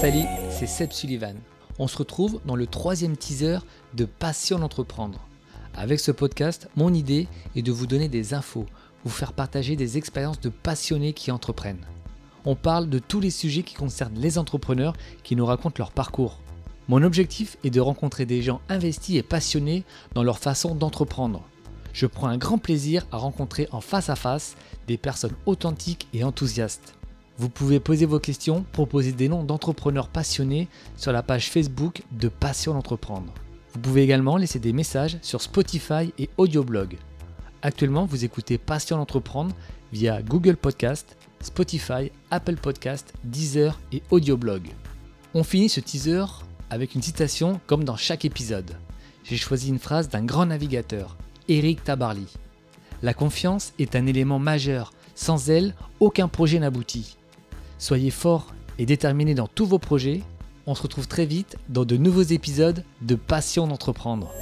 Salut, c'est Seb Sullivan. On se retrouve dans le troisième teaser de Passion d'entreprendre. Avec ce podcast, mon idée est de vous donner des infos, vous faire partager des expériences de passionnés qui entreprennent. On parle de tous les sujets qui concernent les entrepreneurs qui nous racontent leur parcours. Mon objectif est de rencontrer des gens investis et passionnés dans leur façon d'entreprendre. Je prends un grand plaisir à rencontrer en face à face des personnes authentiques et enthousiastes. Vous pouvez poser vos questions, proposer des noms d'entrepreneurs passionnés sur la page Facebook de Passion d'entreprendre. Vous pouvez également laisser des messages sur Spotify et Audioblog. Actuellement, vous écoutez Passion d'entreprendre via Google Podcast, Spotify, Apple Podcast, Deezer et Audioblog. On finit ce teaser avec une citation comme dans chaque épisode. J'ai choisi une phrase d'un grand navigateur, Eric Tabarly. La confiance est un élément majeur. Sans elle, aucun projet n'aboutit. Soyez forts et déterminés dans tous vos projets. On se retrouve très vite dans de nouveaux épisodes de Passion d'entreprendre.